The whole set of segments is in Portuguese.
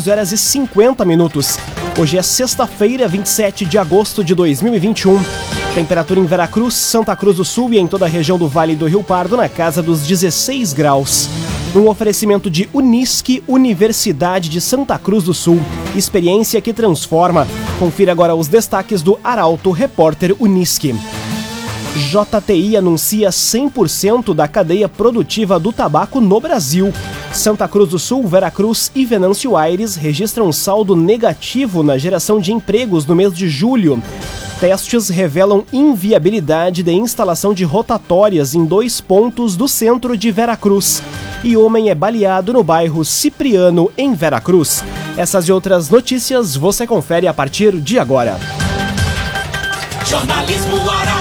11 horas e 50 minutos. Hoje é sexta-feira, 27 de agosto de 2021. Temperatura em Veracruz, Santa Cruz do Sul e em toda a região do Vale do Rio Pardo na casa dos 16 graus. Um oferecimento de Unisque, Universidade de Santa Cruz do Sul. Experiência que transforma. Confira agora os destaques do Arauto Repórter Unisque. JTI anuncia 100% da cadeia produtiva do tabaco no Brasil. Santa Cruz do Sul, Veracruz e Venâncio Aires registram saldo negativo na geração de empregos no mês de julho. Testes revelam inviabilidade de instalação de rotatórias em dois pontos do centro de Veracruz. E homem é baleado no bairro Cipriano, em Veracruz. Essas e outras notícias você confere a partir de agora. Jornalismo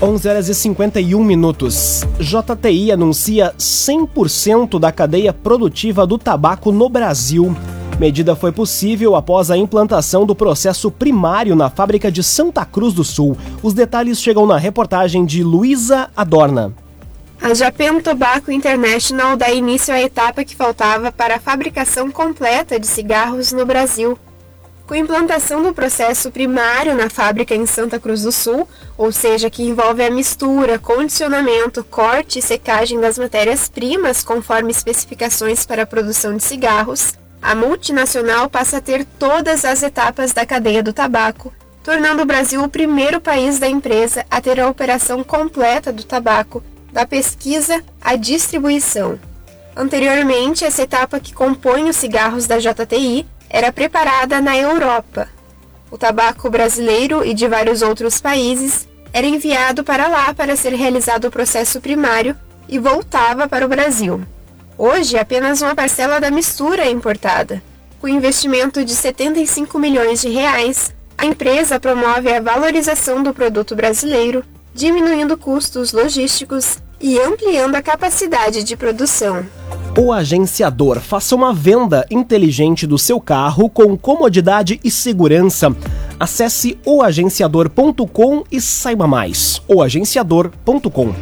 11 horas e 51 minutos. JTI anuncia 100% da cadeia produtiva do tabaco no Brasil. Medida foi possível após a implantação do processo primário na fábrica de Santa Cruz do Sul. Os detalhes chegam na reportagem de Luísa Adorna. A Japan Tobacco International dá início à etapa que faltava para a fabricação completa de cigarros no Brasil. Com a implantação do processo primário na fábrica em Santa Cruz do Sul, ou seja, que envolve a mistura, condicionamento, corte e secagem das matérias-primas conforme especificações para a produção de cigarros, a multinacional passa a ter todas as etapas da cadeia do tabaco, tornando o Brasil o primeiro país da empresa a ter a operação completa do tabaco, da pesquisa à distribuição. Anteriormente, essa etapa que compõe os cigarros da JTI era preparada na Europa. O tabaco brasileiro e de vários outros países era enviado para lá para ser realizado o processo primário e voltava para o Brasil. Hoje, apenas uma parcela da mistura é importada. Com investimento de 75 milhões de reais, a empresa promove a valorização do produto brasileiro, diminuindo custos logísticos e ampliando a capacidade de produção. O agenciador faça uma venda inteligente do seu carro com comodidade e segurança. Acesse oagenciador.com e saiba mais. oagenciador.com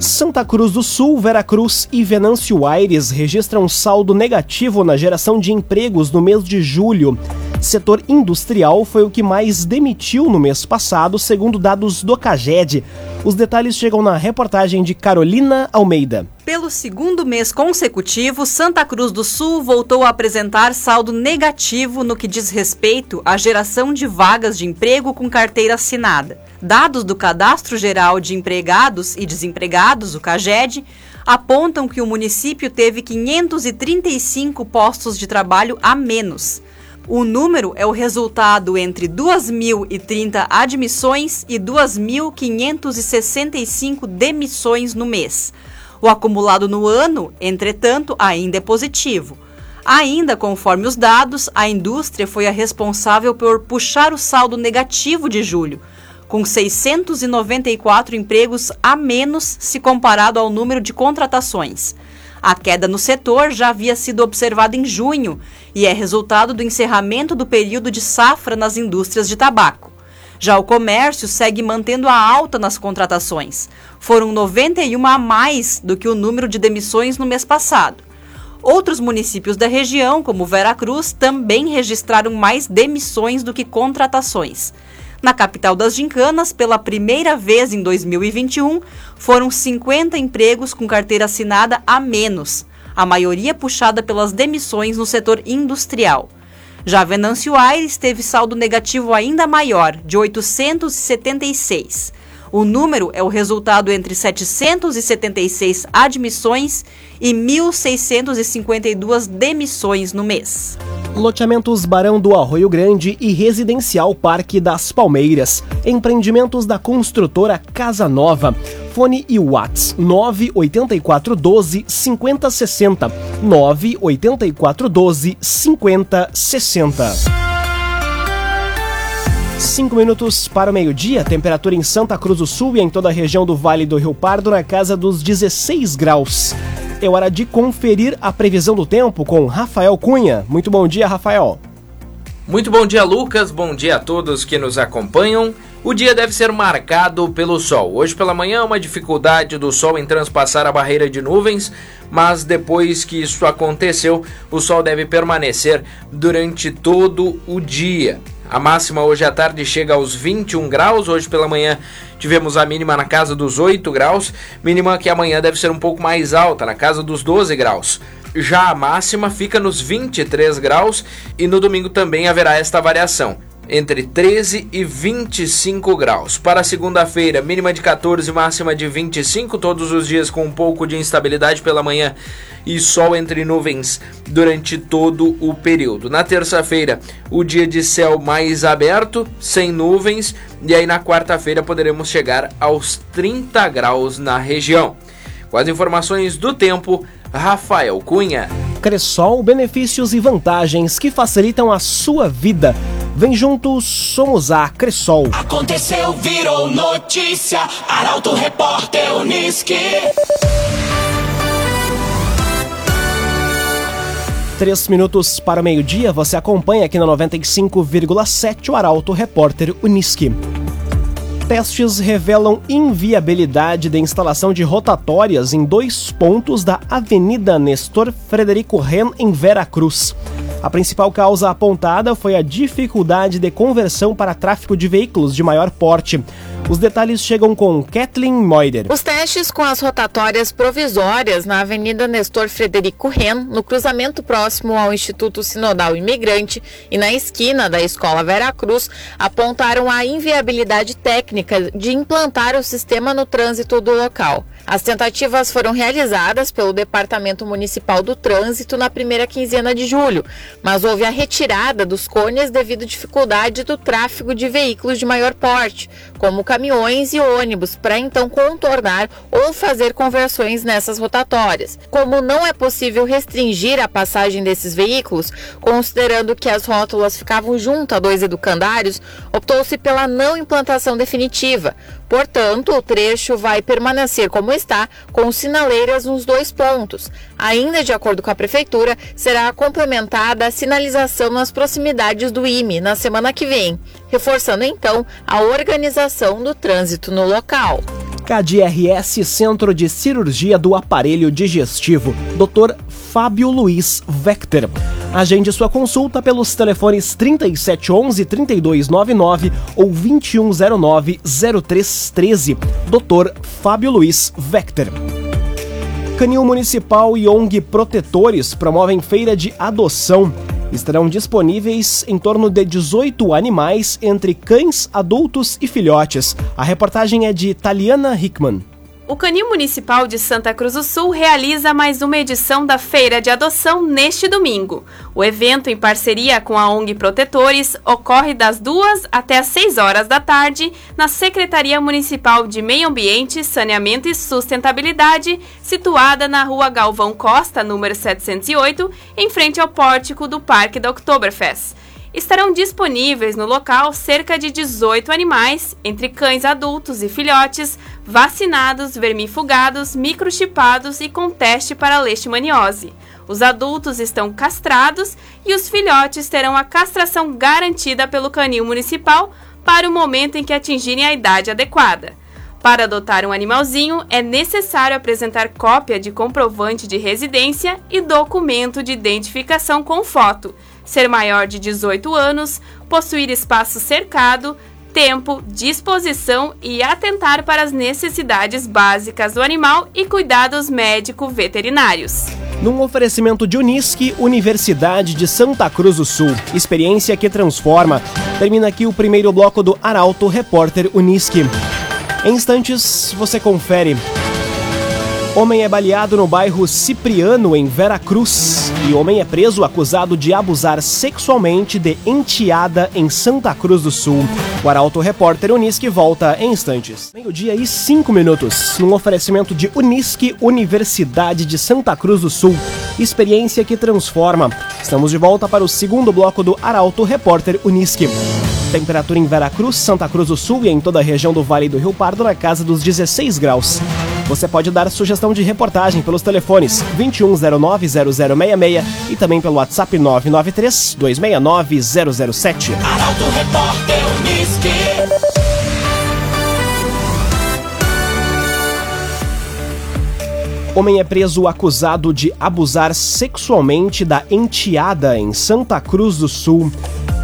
Santa Cruz do Sul, Veracruz e Venâncio Aires registram saldo negativo na geração de empregos no mês de julho. Setor industrial foi o que mais demitiu no mês passado, segundo dados do CAGED. Os detalhes chegam na reportagem de Carolina Almeida. Pelo segundo mês consecutivo, Santa Cruz do Sul voltou a apresentar saldo negativo no que diz respeito à geração de vagas de emprego com carteira assinada. Dados do Cadastro Geral de Empregados e Desempregados, o CAGED, apontam que o município teve 535 postos de trabalho a menos. O número é o resultado entre 2.030 admissões e 2.565 demissões no mês. O acumulado no ano, entretanto, ainda é positivo. Ainda conforme os dados, a indústria foi a responsável por puxar o saldo negativo de julho com 694 empregos a menos se comparado ao número de contratações. A queda no setor já havia sido observada em junho e é resultado do encerramento do período de safra nas indústrias de tabaco. Já o comércio segue mantendo a alta nas contratações. Foram 91 a mais do que o número de demissões no mês passado. Outros municípios da região, como Veracruz, também registraram mais demissões do que contratações. Na capital das gincanas, pela primeira vez em 2021, foram 50 empregos com carteira assinada a menos, a maioria puxada pelas demissões no setor industrial. Já Venâncio Aires teve saldo negativo ainda maior, de 876. O número é o resultado entre 776 admissões e 1.652 demissões no mês. Loteamentos Barão do Arroio Grande e Residencial Parque das Palmeiras. Empreendimentos da construtora Casa Nova Telefone e WhatsApp 98412 5060. 98412 5060. Cinco minutos para o meio-dia, temperatura em Santa Cruz do Sul e em toda a região do Vale do Rio Pardo na casa dos 16 graus. É hora de conferir a previsão do tempo com Rafael Cunha. Muito bom dia, Rafael. Muito bom dia, Lucas. Bom dia a todos que nos acompanham. O dia deve ser marcado pelo sol. Hoje pela manhã, uma dificuldade do sol em transpassar a barreira de nuvens, mas depois que isso aconteceu, o sol deve permanecer durante todo o dia. A máxima hoje à tarde chega aos 21 graus. Hoje pela manhã tivemos a mínima na casa dos 8 graus. Mínima que amanhã deve ser um pouco mais alta, na casa dos 12 graus. Já a máxima fica nos 23 graus e no domingo também haverá esta variação entre 13 e 25 graus. Para segunda-feira, mínima de 14 máxima de 25, todos os dias com um pouco de instabilidade pela manhã e sol entre nuvens durante todo o período. Na terça-feira, o dia de céu mais aberto, sem nuvens, e aí na quarta-feira poderemos chegar aos 30 graus na região. Com as informações do tempo, Rafael Cunha. Cressol, benefícios e vantagens que facilitam a sua vida. Vem juntos, somos a Cressol. Aconteceu, virou notícia. Arauto Repórter Uniski. Três minutos para o meio-dia, você acompanha aqui na 95,7 o Arauto Repórter Uniski. Testes revelam inviabilidade da instalação de rotatórias em dois pontos da Avenida Nestor Frederico Ren, em Vera Cruz. A principal causa apontada foi a dificuldade de conversão para tráfego de veículos de maior porte. Os detalhes chegam com Kathleen Moider. Os testes com as rotatórias provisórias na Avenida Nestor Frederico Ren, no cruzamento próximo ao Instituto Sinodal Imigrante e na esquina da Escola Vera Cruz, apontaram a inviabilidade técnica de implantar o sistema no trânsito do local. As tentativas foram realizadas pelo Departamento Municipal do Trânsito na primeira quinzena de julho, mas houve a retirada dos cones devido à dificuldade do tráfego de veículos de maior porte, como caminhões e ônibus, para então contornar ou fazer conversões nessas rotatórias. Como não é possível restringir a passagem desses veículos, considerando que as rótulas ficavam junto a dois educandários, optou-se pela não implantação definitiva. Portanto, o trecho vai permanecer como está, com sinaleiras nos dois pontos. Ainda de acordo com a Prefeitura, será complementada a sinalização nas proximidades do IME na semana que vem, reforçando então a organização do trânsito no local. KDRS Centro de Cirurgia do Aparelho Digestivo, Dr. Fábio Luiz Vector. Agende sua consulta pelos telefones 3711 3299 ou 2109 0313. Dr. Fábio Luiz Vector. Canil Municipal e ONG Protetores promovem feira de adoção. Estarão disponíveis em torno de 18 animais, entre cães, adultos e filhotes. A reportagem é de Taliana Hickman. O Canil Municipal de Santa Cruz do Sul realiza mais uma edição da Feira de Adoção neste domingo. O evento, em parceria com a ONG Protetores, ocorre das 2 até as 6 horas da tarde na Secretaria Municipal de Meio Ambiente, Saneamento e Sustentabilidade, situada na Rua Galvão Costa, número 708, em frente ao pórtico do Parque da Oktoberfest estarão disponíveis no local cerca de 18 animais, entre cães adultos e filhotes, vacinados, vermifugados, microchipados e com teste para leishmaniose. Os adultos estão castrados e os filhotes terão a castração garantida pelo canil municipal para o momento em que atingirem a idade adequada. Para adotar um animalzinho, é necessário apresentar cópia de comprovante de residência e documento de identificação com foto ser maior de 18 anos, possuir espaço cercado, tempo, disposição e atentar para as necessidades básicas do animal e cuidados médico-veterinários. Num oferecimento de Unisque, Universidade de Santa Cruz do Sul. Experiência que transforma. Termina aqui o primeiro bloco do Arauto Repórter Unisque. Em instantes, você confere Homem é baleado no bairro Cipriano, em Veracruz. E homem é preso acusado de abusar sexualmente de enteada em Santa Cruz do Sul. O Arauto Repórter Unisque volta em instantes. Meio-dia e cinco minutos. Num oferecimento de Unisque, Universidade de Santa Cruz do Sul. Experiência que transforma. Estamos de volta para o segundo bloco do Arauto Repórter Unisque. Temperatura em Veracruz, Santa Cruz do Sul e em toda a região do Vale do Rio Pardo na casa dos 16 graus. Você pode dar sugestão de reportagem pelos telefones 2109-0066 e também pelo WhatsApp 993-269-007. Arauto Repórter Unisque. Homem é preso acusado de abusar sexualmente da enteada em Santa Cruz do Sul.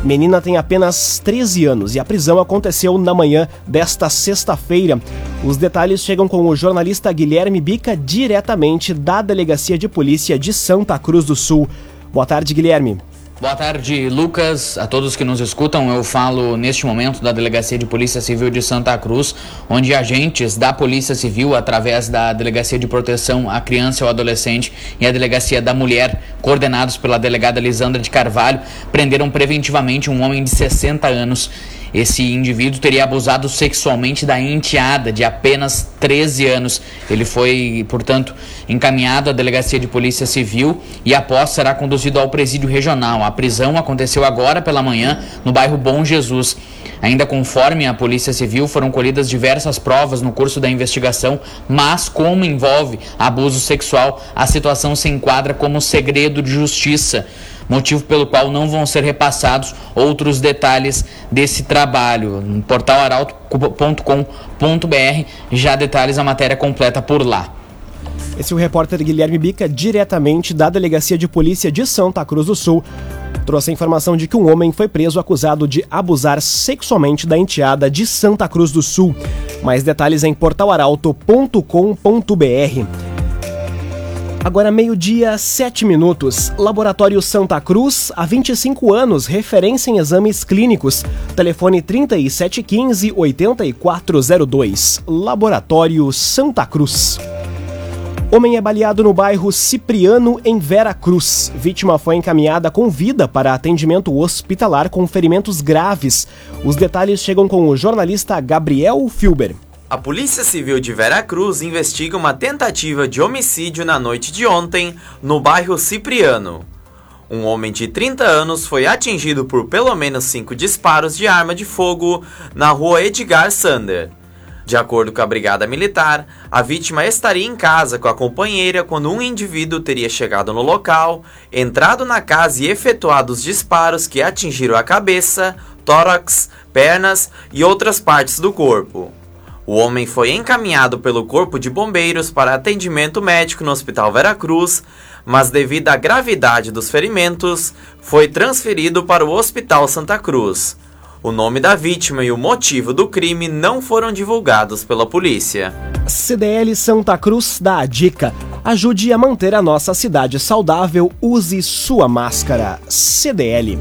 Menina tem apenas 13 anos e a prisão aconteceu na manhã desta sexta-feira. Os detalhes chegam com o jornalista Guilherme Bica, diretamente da Delegacia de Polícia de Santa Cruz do Sul. Boa tarde, Guilherme. Boa tarde, Lucas, a todos que nos escutam. Eu falo neste momento da Delegacia de Polícia Civil de Santa Cruz, onde agentes da Polícia Civil, através da Delegacia de Proteção à Criança ao Adolescente e a Delegacia da Mulher, coordenados pela delegada Lisandra de Carvalho, prenderam preventivamente um homem de 60 anos esse indivíduo teria abusado sexualmente da enteada de apenas 13 anos. Ele foi, portanto, encaminhado à delegacia de polícia civil e após será conduzido ao presídio regional. A prisão aconteceu agora pela manhã no bairro Bom Jesus. Ainda conforme a Polícia Civil, foram colhidas diversas provas no curso da investigação, mas como envolve abuso sexual, a situação se enquadra como segredo de justiça motivo pelo qual não vão ser repassados outros detalhes desse trabalho. No portal arauto.com.br já detalhes a matéria completa por lá. Esse é o repórter Guilherme Bica, diretamente da Delegacia de Polícia de Santa Cruz do Sul. Trouxe a informação de que um homem foi preso acusado de abusar sexualmente da enteada de Santa Cruz do Sul. Mais detalhes em portalaralto.com.br. Agora, meio-dia, 7 minutos. Laboratório Santa Cruz, há 25 anos, referência em exames clínicos. Telefone 3715-8402. Laboratório Santa Cruz. Homem é baleado no bairro Cipriano, em Vera Cruz. Vítima foi encaminhada com vida para atendimento hospitalar com ferimentos graves. Os detalhes chegam com o jornalista Gabriel Filber. A Polícia Civil de Veracruz investiga uma tentativa de homicídio na noite de ontem no bairro Cipriano. Um homem de 30 anos foi atingido por pelo menos cinco disparos de arma de fogo na rua Edgar Sander. De acordo com a Brigada Militar, a vítima estaria em casa com a companheira quando um indivíduo teria chegado no local, entrado na casa e efetuado os disparos que atingiram a cabeça, tórax, pernas e outras partes do corpo. O homem foi encaminhado pelo Corpo de Bombeiros para atendimento médico no Hospital Veracruz, mas devido à gravidade dos ferimentos, foi transferido para o Hospital Santa Cruz. O nome da vítima e o motivo do crime não foram divulgados pela polícia. CDL Santa Cruz dá a dica: ajude a manter a nossa cidade saudável, use sua máscara. CDL.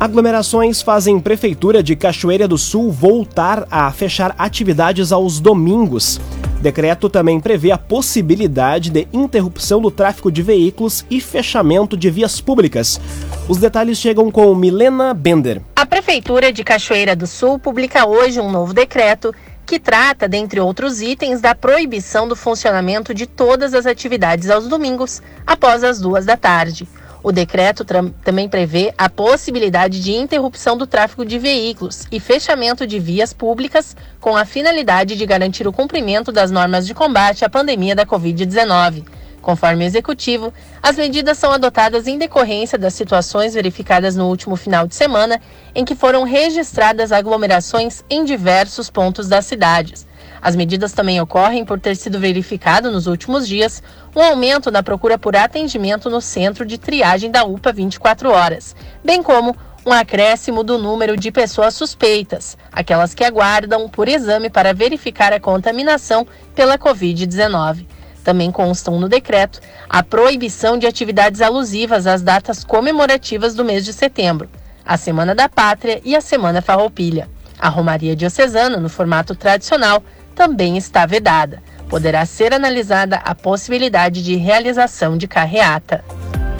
Aglomerações fazem Prefeitura de Cachoeira do Sul voltar a fechar atividades aos domingos. Decreto também prevê a possibilidade de interrupção do tráfego de veículos e fechamento de vias públicas. Os detalhes chegam com Milena Bender. A Prefeitura de Cachoeira do Sul publica hoje um novo decreto que trata, dentre outros itens, da proibição do funcionamento de todas as atividades aos domingos após as duas da tarde. O decreto também prevê a possibilidade de interrupção do tráfego de veículos e fechamento de vias públicas com a finalidade de garantir o cumprimento das normas de combate à pandemia da Covid-19. Conforme o executivo, as medidas são adotadas em decorrência das situações verificadas no último final de semana, em que foram registradas aglomerações em diversos pontos das cidades. As medidas também ocorrem por ter sido verificado nos últimos dias um aumento na procura por atendimento no centro de triagem da UPA 24 horas, bem como um acréscimo do número de pessoas suspeitas, aquelas que aguardam por exame para verificar a contaminação pela Covid-19. Também constam no decreto a proibição de atividades alusivas às datas comemorativas do mês de setembro, a Semana da Pátria e a Semana Farroupilha. A Romaria Diocesana, no formato tradicional, também está vedada. poderá ser analisada a possibilidade de realização de carreata.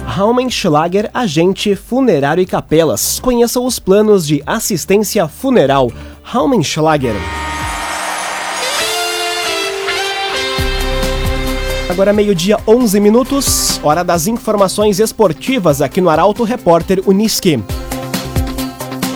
Raumenschlager, agente funerário e capelas. Conheça os planos de assistência funeral. Raumenschlager. Agora meio-dia, 11 minutos, hora das informações esportivas aqui no Arauto Repórter Uniski.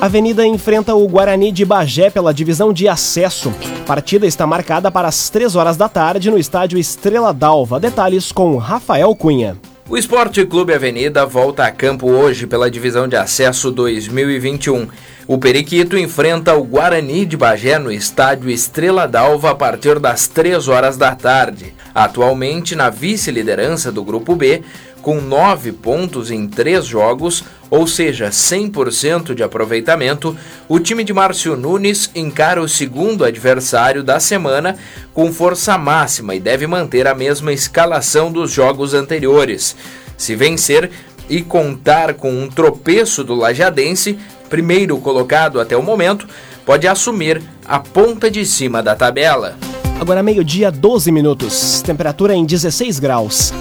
Avenida enfrenta o Guarani de Bagé pela divisão de acesso. Partida está marcada para as 3 horas da tarde no estádio Estrela d'Alva. Detalhes com Rafael Cunha. O Esporte Clube Avenida volta a campo hoje pela divisão de acesso 2021. O Periquito enfrenta o Guarani de Bagé no estádio Estrela d'Alva a partir das 3 horas da tarde. Atualmente na vice-liderança do Grupo B, com 9 pontos em 3 jogos, ou seja, 100% de aproveitamento, o time de Márcio Nunes encara o segundo adversário da semana com força máxima e deve manter a mesma escalação dos jogos anteriores. Se vencer e contar com um tropeço do Lajadense, primeiro colocado até o momento, pode assumir a ponta de cima da tabela. Agora meio-dia, 12 minutos. Temperatura em 16 graus.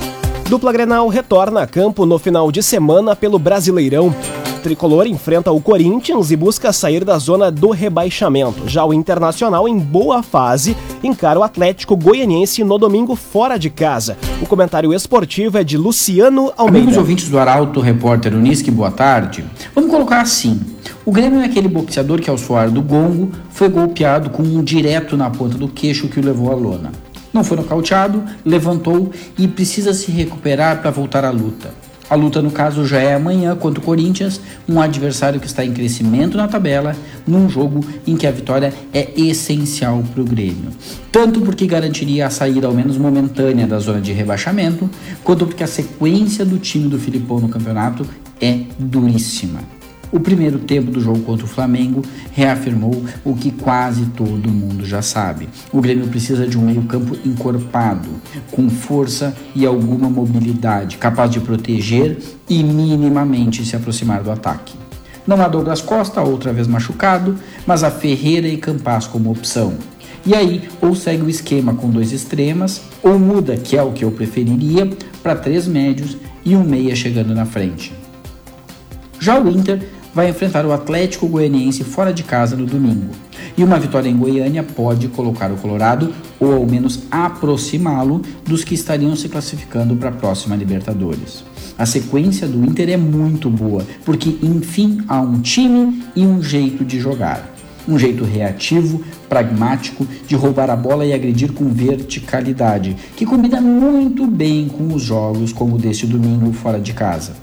Dupla Grenal retorna a campo no final de semana pelo Brasileirão. Tricolor enfrenta o Corinthians e busca sair da zona do rebaixamento. Já o Internacional, em boa fase, encara o Atlético Goianiense no domingo fora de casa. O comentário esportivo é de Luciano Almeida. Amigos ouvintes do Arauto, repórter Unisque, boa tarde. Vamos colocar assim. O Grêmio é aquele boxeador que, ao soar do gongo, foi golpeado com um direto na ponta do queixo que o levou à lona. Não foi nocauteado, levantou e precisa se recuperar para voltar à luta. A luta, no caso, já é amanhã contra o Corinthians, um adversário que está em crescimento na tabela, num jogo em que a vitória é essencial para o Grêmio. Tanto porque garantiria a saída, ao menos momentânea, da zona de rebaixamento, quanto porque a sequência do time do Filipão no campeonato é duríssima. O primeiro tempo do jogo contra o Flamengo reafirmou o que quase todo mundo já sabe. O Grêmio precisa de um meio-campo encorpado, com força e alguma mobilidade, capaz de proteger e minimamente se aproximar do ataque. Não há Douglas Costa, outra vez machucado, mas há Ferreira e Campas como opção. E aí, ou segue o esquema com dois extremas, ou muda, que é o que eu preferiria, para três médios e um meia chegando na frente. Já o Inter vai enfrentar o Atlético Goianiense fora de casa no domingo. E uma vitória em Goiânia pode colocar o Colorado, ou ao menos aproximá-lo, dos que estariam se classificando para a próxima Libertadores. A sequência do Inter é muito boa, porque enfim há um time e um jeito de jogar. Um jeito reativo, pragmático, de roubar a bola e agredir com verticalidade, que combina muito bem com os jogos como o deste domingo fora de casa.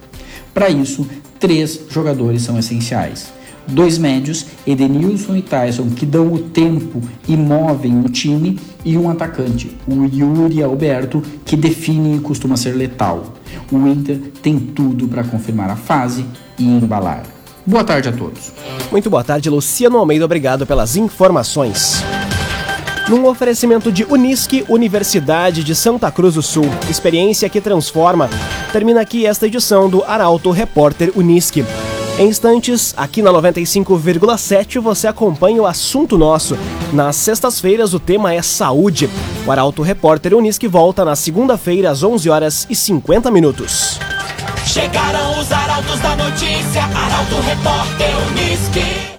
Para isso, três jogadores são essenciais. Dois médios, Edenilson e Tyson, que dão o tempo e movem o time, e um atacante, o Yuri Alberto, que define e costuma ser letal. O Inter tem tudo para confirmar a fase e embalar. Boa tarde a todos. Muito boa tarde, Luciano Almeida. Obrigado pelas informações. Num oferecimento de Unisque, Universidade de Santa Cruz do Sul. Experiência que transforma. Termina aqui esta edição do Arauto Repórter Unisque. Em instantes, aqui na 95,7 você acompanha o assunto nosso. Nas sextas-feiras o tema é saúde. O Arauto Repórter Unisque volta na segunda-feira às 11 horas e 50 minutos. Chegaram os arautos da notícia, Arauto Repórter Unisque.